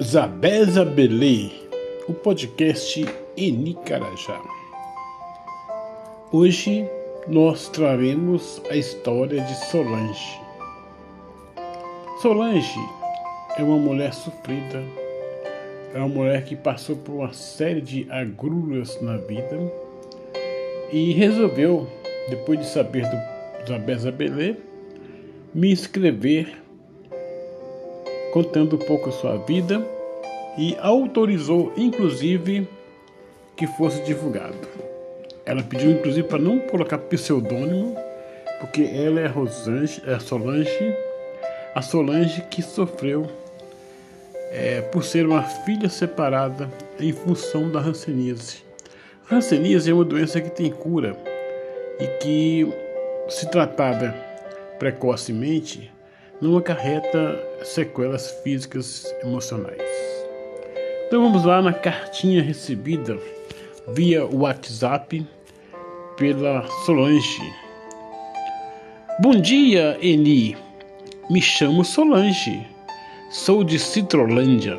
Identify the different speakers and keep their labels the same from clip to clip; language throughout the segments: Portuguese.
Speaker 1: Zabeza Belê, o podcast Enicarajá. Hoje nós traremos a história de Solange. Solange é uma mulher sofrida, é uma mulher que passou por uma série de agruras na vida e resolveu, depois de saber do Zabeza Belê, me escrever contando um pouco sua vida e autorizou, inclusive, que fosse divulgado. Ela pediu, inclusive, para não colocar pseudônimo, porque ela é Rosange, é Solange, a Solange que sofreu é, por ser uma filha separada em função da hanseníase. A hanseníase é uma doença que tem cura e que, se tratada precocemente, não acarreta sequelas físicas emocionais. Então vamos lá na cartinha recebida via WhatsApp pela Solange. Bom dia, Eni. Me chamo Solange. Sou de Citrolândia.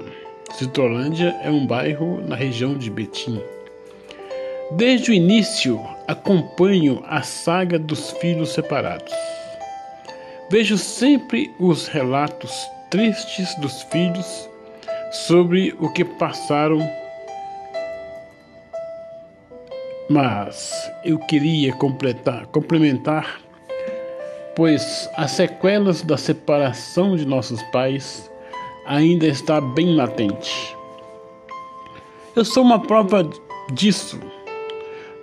Speaker 1: Citrolândia é um bairro na região de Betim. Desde o início acompanho a saga dos filhos separados. Vejo sempre os relatos tristes dos filhos sobre o que passaram, mas eu queria completar, complementar, pois as sequelas da separação de nossos pais ainda está bem latente. Eu sou uma prova disso.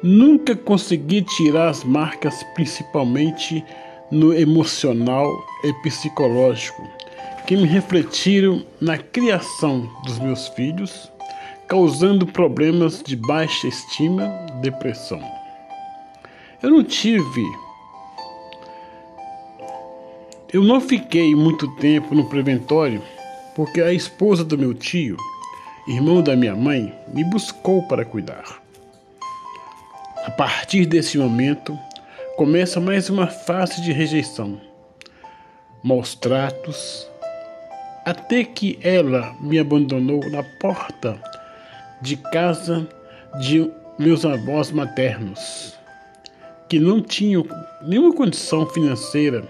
Speaker 1: Nunca consegui tirar as marcas, principalmente no emocional e psicológico que me refletiram na criação dos meus filhos, causando problemas de baixa estima, depressão. Eu não tive. Eu não fiquei muito tempo no preventório porque a esposa do meu tio, irmão da minha mãe, me buscou para cuidar. A partir desse momento, começa mais uma fase de rejeição, maus tratos, até que ela me abandonou na porta de casa de meus avós maternos, que não tinham nenhuma condição financeira.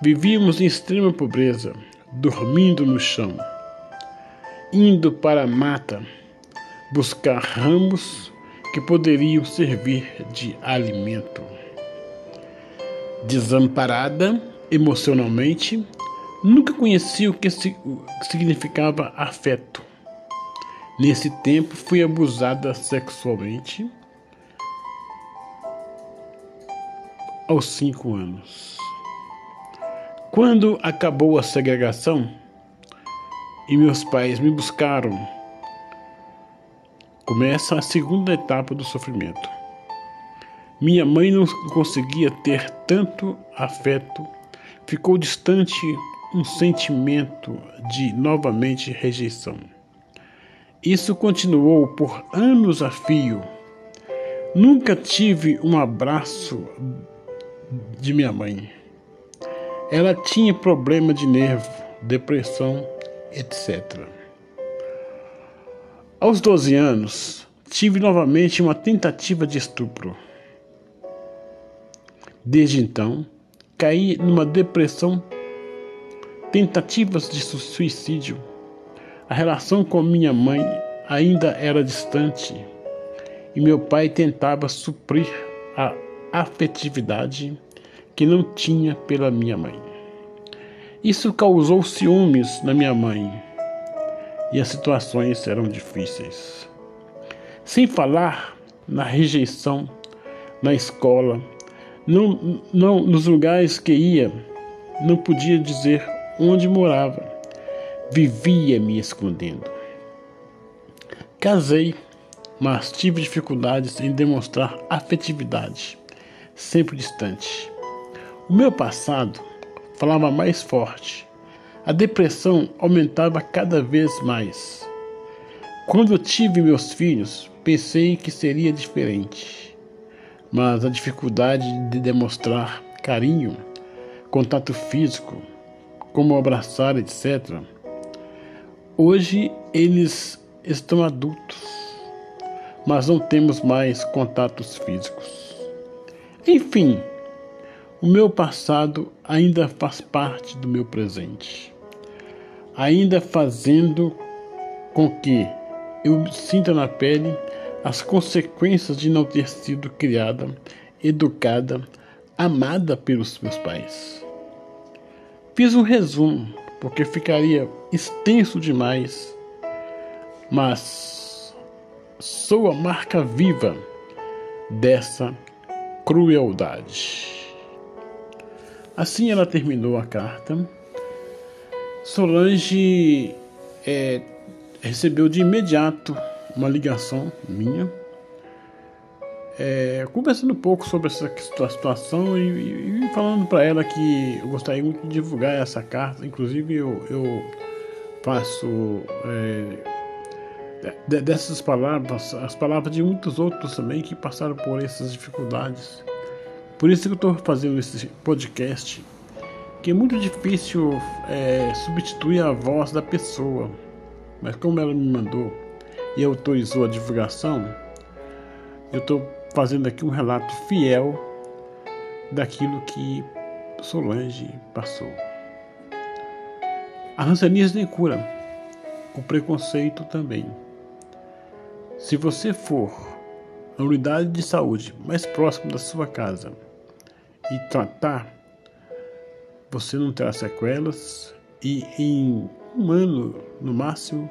Speaker 1: Vivíamos em extrema pobreza, dormindo no chão, indo para a mata buscar ramos que poderiam servir de alimento desamparada emocionalmente, nunca conheci o que significava afeto. Nesse tempo fui abusada sexualmente aos cinco anos. Quando acabou a segregação e meus pais me buscaram, começa a segunda etapa do sofrimento. Minha mãe não conseguia ter tanto afeto, ficou distante um sentimento de novamente rejeição. Isso continuou por anos a fio. Nunca tive um abraço de minha mãe. Ela tinha problema de nervo, depressão, etc. Aos 12 anos, tive novamente uma tentativa de estupro. Desde então, caí numa depressão, tentativas de suicídio. A relação com minha mãe ainda era distante e meu pai tentava suprir a afetividade que não tinha pela minha mãe. Isso causou ciúmes na minha mãe e as situações eram difíceis. Sem falar na rejeição na escola, não, não, nos lugares que ia, não podia dizer onde morava. Vivia me escondendo. Casei, mas tive dificuldades em demonstrar afetividade, sempre distante. O meu passado falava mais forte. A depressão aumentava cada vez mais. Quando tive meus filhos, pensei que seria diferente mas a dificuldade de demonstrar carinho, contato físico, como abraçar, etc., Hoje eles estão adultos, mas não temos mais contatos físicos. Enfim, o meu passado ainda faz parte do meu presente, ainda fazendo com que eu sinta na pele as consequências de não ter sido criada, educada, amada pelos meus pais. Fiz um resumo, porque ficaria extenso demais, mas sou a marca viva dessa crueldade. Assim ela terminou a carta. Solange é, recebeu de imediato uma ligação minha, é, conversando um pouco sobre essa situação e, e falando para ela que eu gostaria muito de divulgar essa carta. Inclusive, eu, eu faço é, dessas palavras as palavras de muitos outros também que passaram por essas dificuldades. Por isso que eu estou fazendo esse podcast, que é muito difícil é, substituir a voz da pessoa. Mas como ela me mandou e autorizou a divulgação, eu estou fazendo aqui um relato fiel daquilo que Solange passou. A rancenismo tem cura, o preconceito também. Se você for à unidade de saúde mais próxima da sua casa e tratar, você não terá sequelas e em um ano no máximo